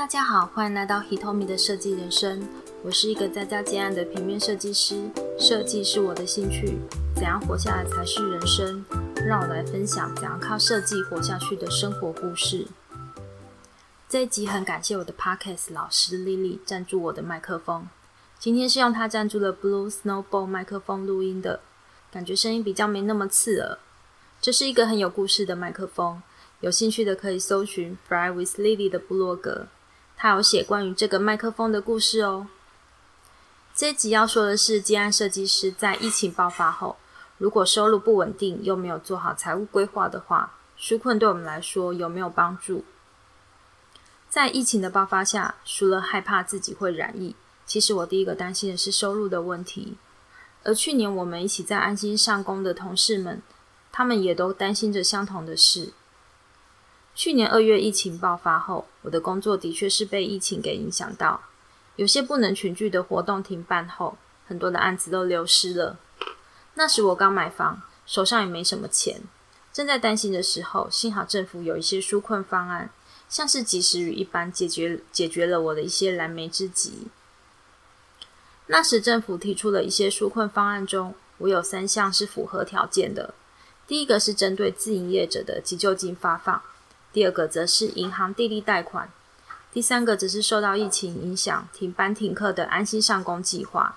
大家好，欢迎来到 Hitomi 的设计人生。我是一个在家接案的平面设计师，设计是我的兴趣。怎样活下来才是人生？让我来分享怎样靠设计活下去的生活故事。这一集很感谢我的 Podcast 老师 Lily 赞助我的麦克风。今天是用他赞助的 Blue Snowball 麦克风录音的，感觉声音比较没那么刺耳。这是一个很有故事的麦克风，有兴趣的可以搜寻 Fly with Lily 的部落格，他有写关于这个麦克风的故事哦。这集要说的是，接案设计师在疫情爆发后，如果收入不稳定又没有做好财务规划的话，纾困对我们来说有没有帮助？在疫情的爆发下，除了害怕自己会染疫，其实我第一个担心的是收入的问题。而去年我们一起在安心上工的同事们。他们也都担心着相同的事。去年二月疫情爆发后，我的工作的确是被疫情给影响到，有些不能群聚的活动停办后，很多的案子都流失了。那时我刚买房，手上也没什么钱，正在担心的时候，幸好政府有一些纾困方案，像是及时雨一般解决解决了我的一些燃眉之急。那时政府提出了一些纾困方案中，我有三项是符合条件的。第一个是针对自营业者的急救金发放，第二个则是银行地利贷款，第三个则是受到疫情影响停班停课的安心上工计划。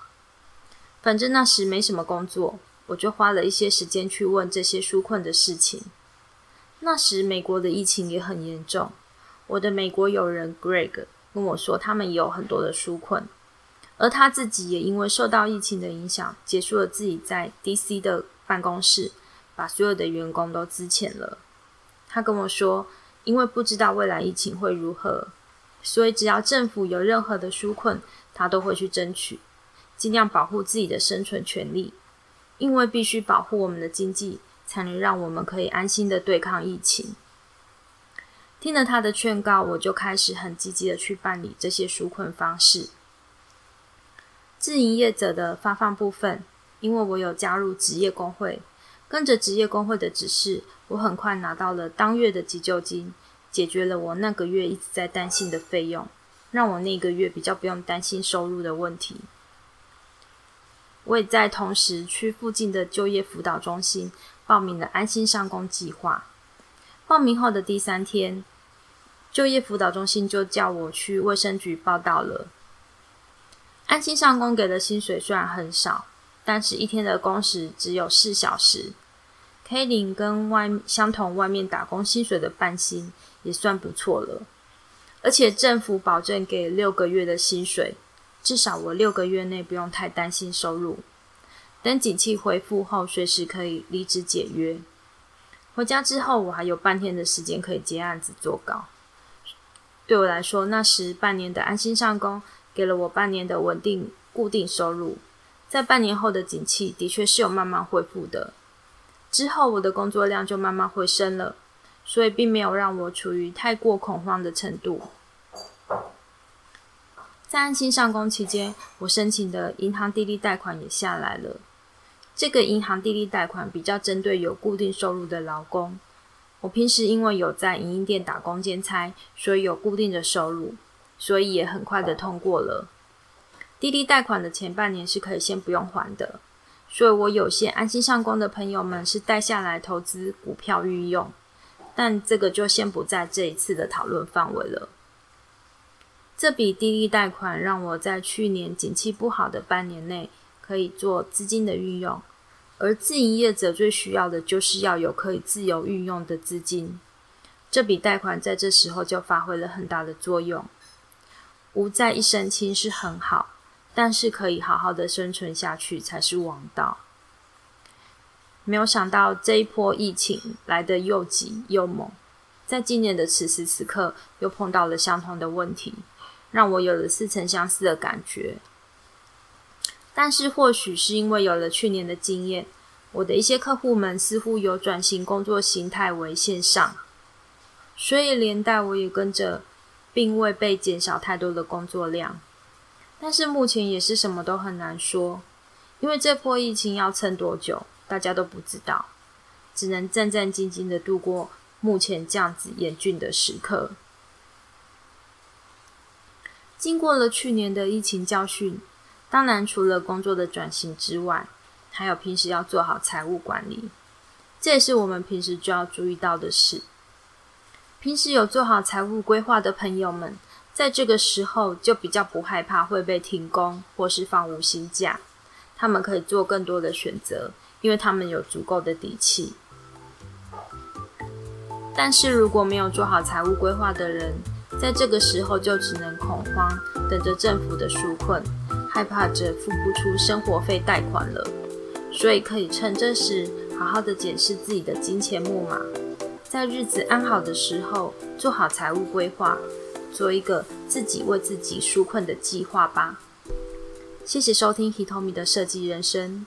反正那时没什么工作，我就花了一些时间去问这些纾困的事情。那时美国的疫情也很严重，我的美国友人 Greg 跟我说，他们也有很多的纾困，而他自己也因为受到疫情的影响，结束了自己在 DC 的办公室。把所有的员工都资遣了。他跟我说，因为不知道未来疫情会如何，所以只要政府有任何的纾困，他都会去争取，尽量保护自己的生存权利。因为必须保护我们的经济，才能让我们可以安心的对抗疫情。听了他的劝告，我就开始很积极的去办理这些纾困方式。自营业者的发放部分，因为我有加入职业工会。跟着职业工会的指示，我很快拿到了当月的急救金，解决了我那个月一直在担心的费用，让我那个月比较不用担心收入的问题。我也在同时去附近的就业辅导中心报名了安心上工计划。报名后的第三天，就业辅导中心就叫我去卫生局报道了。安心上工给的薪水虽然很少，但是一天的工时只有四小时。黑领跟外相同外面打工薪水的半薪也算不错了，而且政府保证给六个月的薪水，至少我六个月内不用太担心收入。等景气恢复后，随时可以离职解约。回家之后，我还有半天的时间可以接案子做稿。对我来说，那时半年的安心上工，给了我半年的稳定固定收入。在半年后的景气，的确是有慢慢恢复的。之后，我的工作量就慢慢回升了，所以并没有让我处于太过恐慌的程度。在安心上工期间，我申请的银行地利贷款也下来了。这个银行地利贷款比较针对有固定收入的劳工。我平时因为有在营业店打工兼差，所以有固定的收入，所以也很快的通过了。地利贷款的前半年是可以先不用还的。所以我有些安心上工的朋友们是带下来投资股票运用，但这个就先不在这一次的讨论范围了。这笔低利贷款让我在去年景气不好的半年内可以做资金的运用，而自营业者最需要的就是要有可以自由运用的资金。这笔贷款在这时候就发挥了很大的作用，无债一身轻是很好。但是可以好好的生存下去才是王道。没有想到这一波疫情来得又急又猛，在今年的此时此刻又碰到了相同的问题，让我有了似曾相识的感觉。但是或许是因为有了去年的经验，我的一些客户们似乎有转型工作形态为线上，所以连带我也跟着，并未被减少太多的工作量。但是目前也是什么都很难说，因为这波疫情要撑多久，大家都不知道，只能战战兢兢的度过目前这样子严峻的时刻。经过了去年的疫情教训，当然除了工作的转型之外，还有平时要做好财务管理，这也是我们平时就要注意到的事。平时有做好财务规划的朋友们，在这个时候就比较不害怕会被停工或是放无薪假，他们可以做更多的选择，因为他们有足够的底气。但是如果没有做好财务规划的人，在这个时候就只能恐慌，等着政府的纾困，害怕着付不出生活费贷款了。所以可以趁这时，好好的检视自己的金钱木马，在日子安好的时候，做好财务规划，做一个自己为自己纾困的计划吧。谢谢收听 Hitomi 的设计人生。